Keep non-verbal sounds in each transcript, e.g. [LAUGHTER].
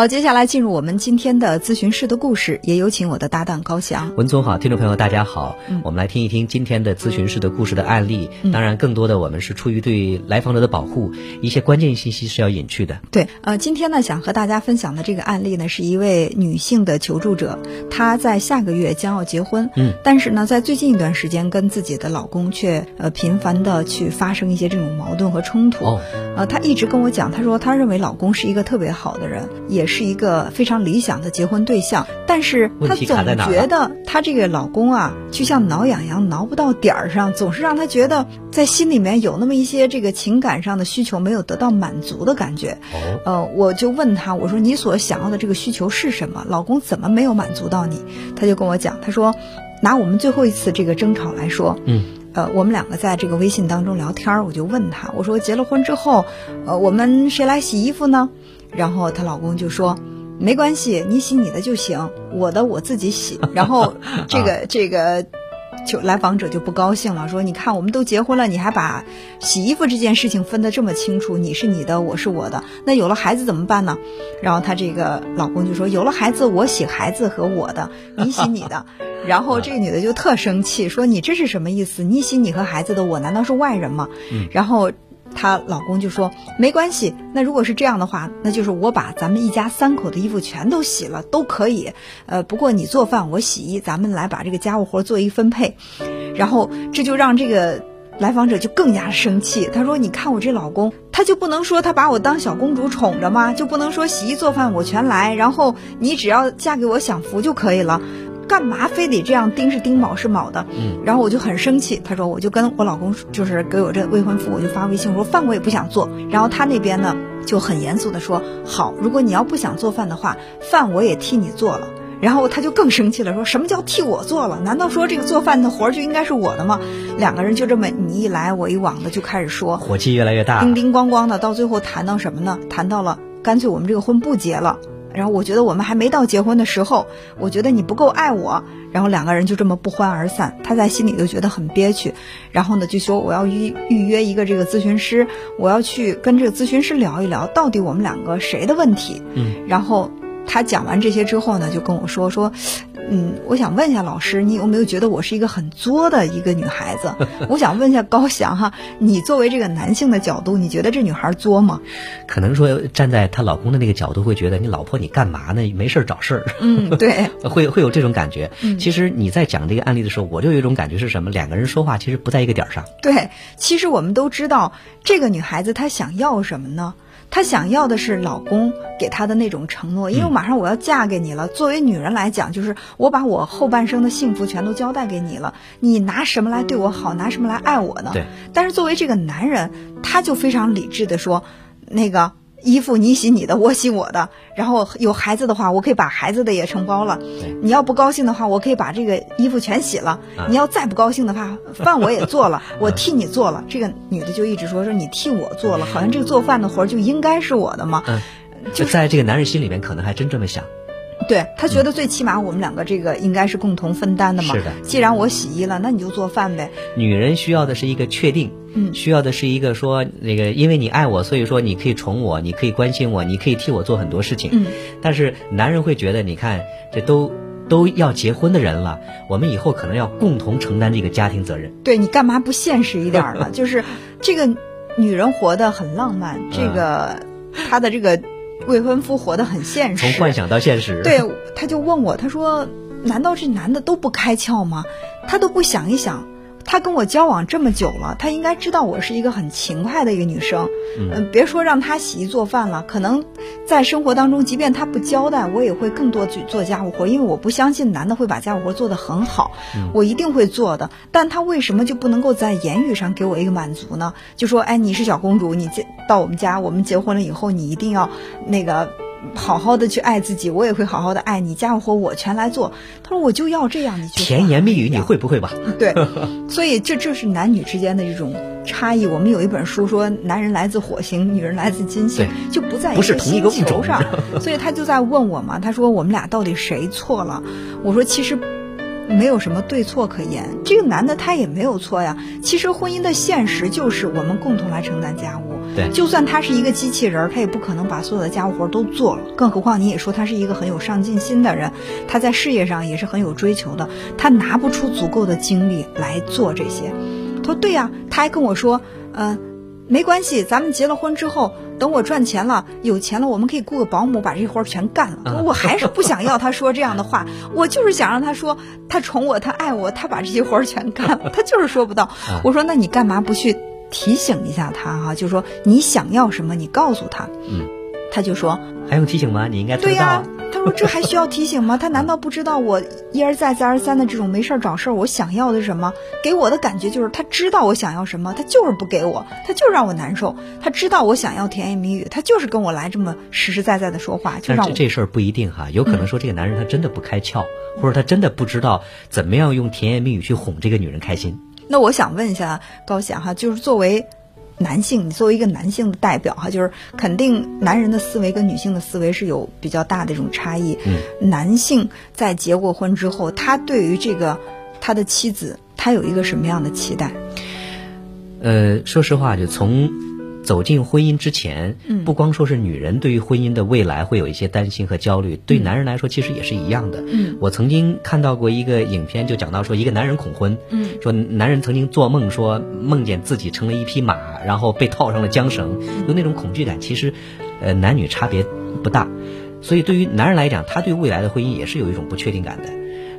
好，接下来进入我们今天的咨询室的故事，也有请我的搭档高翔。文总好，听众朋友大家好，嗯我们来听一听今天的咨询室的故事的案例。当然，更多的我们是出于对来访者的保护，一些关键信息是要隐去的。对，呃，今天呢，想和大家分享的这个案例呢，是一位女性的求助者，她在下个月将要结婚，嗯，但是呢，在最近一段时间跟自己的老公却呃频繁的去发生一些这种矛盾和冲突。哦，呃，她一直跟我讲，她说她认为老公是一个特别好的人，也是一个非常理想的结婚对象，但是她总觉得她这个老公啊，就像挠痒痒挠不到点儿上，总是让她觉得在心里面有那么一些这个情感上的需求没有得到满足的感觉。哦，呃，我就问她，我说你所想要的这个需求是什么？老公怎么没有满足到你？她就跟我讲，她说，拿我们最后一次这个争吵来说，嗯，呃，我们两个在这个微信当中聊天儿，我就问他，我说结了婚之后，呃，我们谁来洗衣服呢？然后她老公就说。没关系，你洗你的就行，我的我自己洗。[LAUGHS] 然后这个这个就来访者就不高兴了，说：“你看，我们都结婚了，你还把洗衣服这件事情分得这么清楚，你是你的，我是我的，那有了孩子怎么办呢？”然后她这个老公就说：“有了孩子，我洗孩子和我的，你洗你的。[LAUGHS] ”然后这个女的就特生气，说：“你这是什么意思？你洗你和孩子的，我难道是外人吗？”然后。她老公就说没关系，那如果是这样的话，那就是我把咱们一家三口的衣服全都洗了，都可以。呃，不过你做饭，我洗衣，咱们来把这个家务活做一分配。然后这就让这个来访者就更加生气。他说：“你看我这老公，他就不能说他把我当小公主宠着吗？就不能说洗衣做饭我全来，然后你只要嫁给我享福就可以了。”干嘛非得这样丁是丁卯是卯的？嗯，然后我就很生气。他说，我就跟我老公就是给我这未婚夫，我就发微信我说饭我也不想做。然后他那边呢就很严肃的说，好，如果你要不想做饭的话，饭我也替你做了。然后他就更生气了，说什么叫替我做了？难道说这个做饭的活儿就应该是我的吗？两个人就这么你一来我一往的就开始说，火气越来越大。叮叮咣咣的，到最后谈到什么呢？谈到了干脆我们这个婚不结了。然后我觉得我们还没到结婚的时候，我觉得你不够爱我，然后两个人就这么不欢而散。他在心里就觉得很憋屈，然后呢就说我要预预约一个这个咨询师，我要去跟这个咨询师聊一聊，到底我们两个谁的问题。嗯，然后他讲完这些之后呢，就跟我说说。嗯，我想问一下老师，你有没有觉得我是一个很作的一个女孩子？[LAUGHS] 我想问一下高翔哈，你作为这个男性的角度，你觉得这女孩作吗？可能说站在她老公的那个角度，会觉得你老婆你干嘛呢？没事儿找事儿。嗯，对，[LAUGHS] 会会有这种感觉。嗯其实你在讲这个案例的时候，我就有一种感觉是什么？两个人说话其实不在一个点儿上。对，其实我们都知道，这个女孩子她想要什么呢？她想要的是老公给她的那种承诺，因为马上我要嫁给你了。作为女人来讲，就是我把我后半生的幸福全都交代给你了，你拿什么来对我好？拿什么来爱我呢？对。但是作为这个男人，他就非常理智的说，那个。衣服你洗你的，我洗我的。然后有孩子的话，我可以把孩子的也承包了。你要不高兴的话，我可以把这个衣服全洗了。啊、你要再不高兴的话，饭我也做了，[LAUGHS] 我替你做了。这个女的就一直说说你替我做了，好像这个做饭的活就应该是我的嘛。嗯，就在这个男人心里面，可能还真这么想。对他觉得最起码我们两个这个应该是共同分担的嘛。是的。既然我洗衣了，那你就做饭呗。女人需要的是一个确定。嗯，需要的是一个说那个，因为你爱我，所以说你可以宠我，你可以关心我，你可以替我做很多事情。嗯，但是男人会觉得，你看这都都要结婚的人了，我们以后可能要共同承担这个家庭责任。对你干嘛不现实一点呢？[LAUGHS] 就是这个女人活得很浪漫，这个她的这个未婚夫活得很现实，从幻想到现实。对，他就问我，他说：“难道这男的都不开窍吗？他都不想一想。”他跟我交往这么久了，他应该知道我是一个很勤快的一个女生。嗯、呃，别说让他洗衣做饭了，可能在生活当中，即便他不交代，我也会更多去做家务活，因为我不相信男的会把家务活做得很好，嗯、我一定会做的。但他为什么就不能够在言语上给我一个满足呢？就说，哎，你是小公主，你到我们家，我们结婚了以后，你一定要那个。好好的去爱自己，我也会好好的爱你。家务活我全来做。他说我就要这样，你就甜言蜜语，你会不会吧？[LAUGHS] 对，所以这这是男女之间的这种差异。我们有一本书说，男人来自火星，女人来自金星，就不在不是同一个星球上。[LAUGHS] 所以他就在问我嘛，他说我们俩到底谁错了？我说其实。没有什么对错可言。这个男的他也没有错呀。其实婚姻的现实就是我们共同来承担家务。对，就算他是一个机器人，他也不可能把所有的家务活都做了。更何况你也说他是一个很有上进心的人，他在事业上也是很有追求的，他拿不出足够的精力来做这些。他说对呀，他还跟我说，呃，没关系，咱们结了婚之后，等我赚钱了，有钱了，我们可以雇个保姆把这活儿全干了。我还是不想要他说这样的话，[LAUGHS] 我就是想让他说他宠我，他爱我，他把这些活儿全干了。他就是说不到。我说那你干嘛不去？提醒一下他哈，就说你想要什么，你告诉他。嗯，他就说还用提醒吗？你应该知道。对呀，他说这还需要提醒吗？[LAUGHS] 他难道不知道我一而再再而三的这种没事儿找事儿？我想要的是什么？给我的感觉就是他知道我想要什么，他就是不给我，他就让我难受。他知道我想要甜言蜜语，他就是跟我来这么实实在在的说话，就让这这事儿不一定哈，有可能说这个男人他真的不开窍，或者他真的不知道怎么样用甜言蜜语去哄这个女人开心。那我想问一下高翔哈，就是作为男性，你作为一个男性的代表哈，就是肯定男人的思维跟女性的思维是有比较大的一种差异。嗯，男性在结过婚之后，他对于这个他的妻子，他有一个什么样的期待？呃，说实话，就从。走进婚姻之前，不光说是女人对于婚姻的未来会有一些担心和焦虑，对男人来说其实也是一样的。嗯，我曾经看到过一个影片，就讲到说一个男人恐婚，嗯，说男人曾经做梦说梦见自己成了一匹马，然后被套上了缰绳，就那种恐惧感。其实，呃，男女差别不大，所以对于男人来讲，他对未来的婚姻也是有一种不确定感的。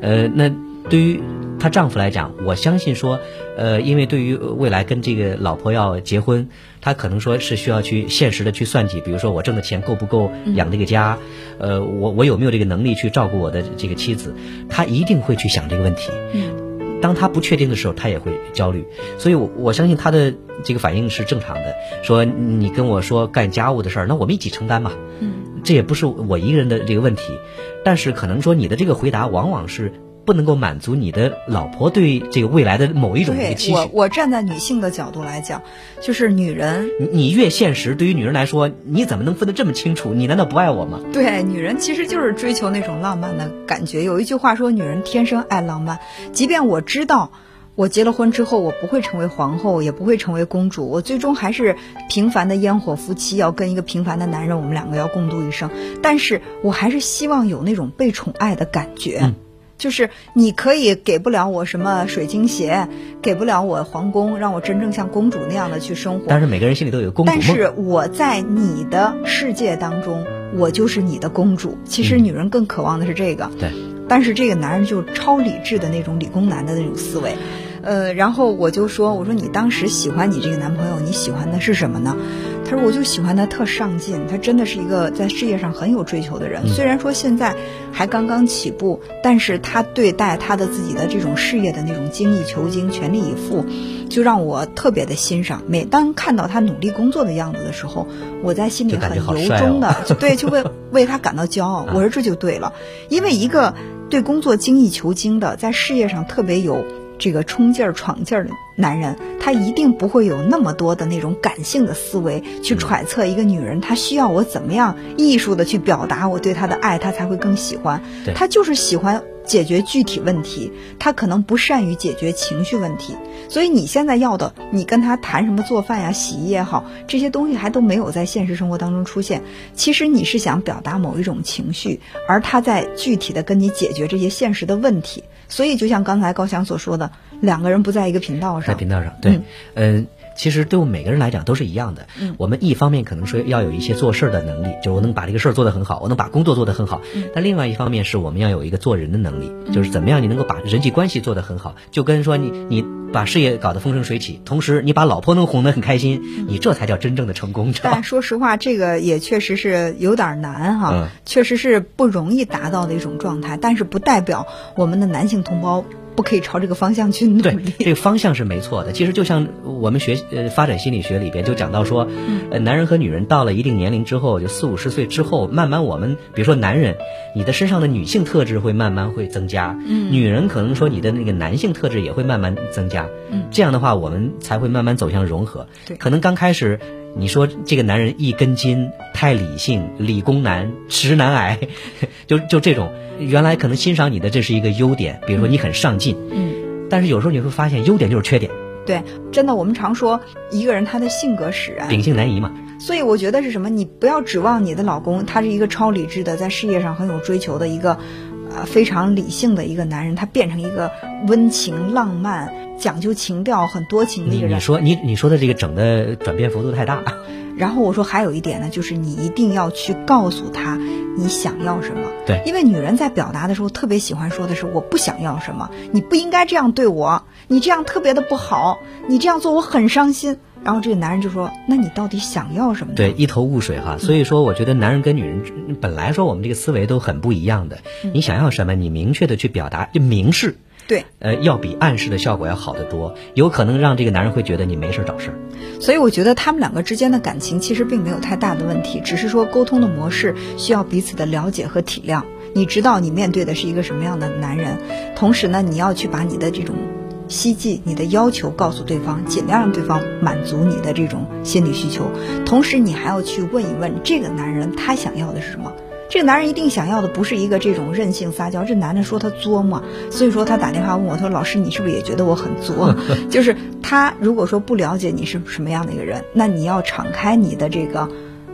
呃，那对于。她丈夫来讲，我相信说，呃，因为对于未来跟这个老婆要结婚，他可能说是需要去现实的去算计，比如说我挣的钱够不够养这个家，呃，我我有没有这个能力去照顾我的这个妻子，他一定会去想这个问题。嗯，当他不确定的时候，他也会焦虑，所以，我我相信他的这个反应是正常的。说你跟我说干家务的事儿，那我们一起承担嘛。嗯，这也不是我一个人的这个问题，但是可能说你的这个回答往往是。不能够满足你的老婆对这个未来的某一种一个期许。我我站在女性的角度来讲，就是女人，你你越现实，对于女人来说，你怎么能分得这么清楚？你难道不爱我吗？对，女人其实就是追求那种浪漫的感觉。有一句话说，女人天生爱浪漫。即便我知道，我结了婚之后，我不会成为皇后，也不会成为公主，我最终还是平凡的烟火夫妻，要跟一个平凡的男人，我们两个要共度一生。但是我还是希望有那种被宠爱的感觉。就是你可以给不了我什么水晶鞋，给不了我皇宫，让我真正像公主那样的去生活。但是每个人心里都有公主梦。但是我在你的世界当中，我就是你的公主。其实女人更渴望的是这个。对。但是这个男人就超理智的那种理工男的那种思维。呃，然后我就说，我说你当时喜欢你这个男朋友，你喜欢的是什么呢？他说，我就喜欢他特上进，他真的是一个在事业上很有追求的人。虽然说现在还刚刚起步，但是他对待他的自己的这种事业的那种精益求精、全力以赴，就让我特别的欣赏。每当看到他努力工作的样子的时候，我在心里很由衷的，就 [LAUGHS] 对，就为为他感到骄傲。我说这就对了，因为一个对工作精益求精的，在事业上特别有。这个冲劲儿、闯劲儿的男人，他一定不会有那么多的那种感性的思维去揣测一个女人，她需要我怎么样艺术的去表达我对她的爱，她才会更喜欢。他就是喜欢解决具体问题，他可能不善于解决情绪问题。所以你现在要的，你跟他谈什么做饭呀、洗衣也好，这些东西还都没有在现实生活当中出现。其实你是想表达某一种情绪，而他在具体的跟你解决这些现实的问题。所以，就像刚才高翔所说的，两个人不在一个频道上。在频道上，对，嗯，其实对我们每个人来讲都是一样的。嗯，我们一方面可能说要有一些做事儿的能力，就是我能把这个事儿做得很好，我能把工作做得很好。嗯，但另外一方面是我们要有一个做人的能力，就是怎么样你能够把人际关系做得很好，就跟说你你把事业搞得风生水起，同时你把老婆能哄得很开心，你这才叫真正的成功。但说实话，这个也确实是有点难哈，确实是不容易达到的一种状态。但是不代表我们的男性同胞。不可以朝这个方向去努力。对，这个方向是没错的。其实就像我们学呃发展心理学里边就讲到说，呃，男人和女人到了一定年龄之后，就四五十岁之后，慢慢我们比如说男人，你的身上的女性特质会慢慢会增加，嗯，女人可能说你的那个男性特质也会慢慢增加，嗯，这样的话我们才会慢慢走向融合。对，可能刚开始你说这个男人一根筋，太理性，理工男，直男癌，[LAUGHS] 就就这种，原来可能欣赏你的这是一个优点，比如说你很上进，嗯，但是有时候你会发现优点就是缺点，对，真的，我们常说一个人他的性格使然，秉性难移嘛。所以我觉得是什么？你不要指望你的老公，他是一个超理智的，在事业上很有追求的一个，呃，非常理性的一个男人，他变成一个温情、浪漫、讲究情调、很多情的一个人。你你说你你说的这个整的转变幅度太大。[LAUGHS] 然后我说还有一点呢，就是你一定要去告诉他你想要什么。对，因为女人在表达的时候特别喜欢说的是我不想要什么，你不应该这样对我，你这样特别的不好，你这样做我很伤心。然后这个男人就说：“那你到底想要什么？”对，一头雾水哈。所以说，我觉得男人跟女人本来说我们这个思维都很不一样的。你想要什么，你明确的去表达，就明示。对，呃，要比暗示的效果要好得多，有可能让这个男人会觉得你没事找事儿。所以我觉得他们两个之间的感情其实并没有太大的问题，只是说沟通的模式需要彼此的了解和体谅。你知道你面对的是一个什么样的男人，同时呢，你要去把你的这种希冀、你的要求告诉对方，尽量让对方满足你的这种心理需求。同时，你还要去问一问这个男人他想要的是什么。这个男人一定想要的不是一个这种任性撒娇，这男的说他作嘛，所以说他打电话问我，他说老师你是不是也觉得我很作？[LAUGHS] 就是他如果说不了解你是什么样的一个人，那你要敞开你的这个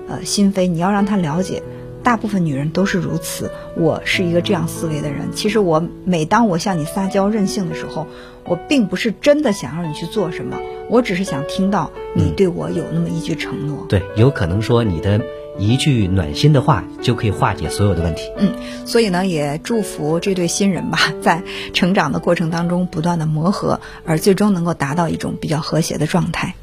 呃心扉，你要让他了解，大部分女人都是如此。我是一个这样思维的人，其实我每当我向你撒娇任性的时候，我并不是真的想让你去做什么，我只是想听到你对我有那么一句承诺。对，有可能说你的。一句暖心的话就可以化解所有的问题。嗯，所以呢，也祝福这对新人吧，[LAUGHS] 在成长的过程当中不断的磨合，而最终能够达到一种比较和谐的状态。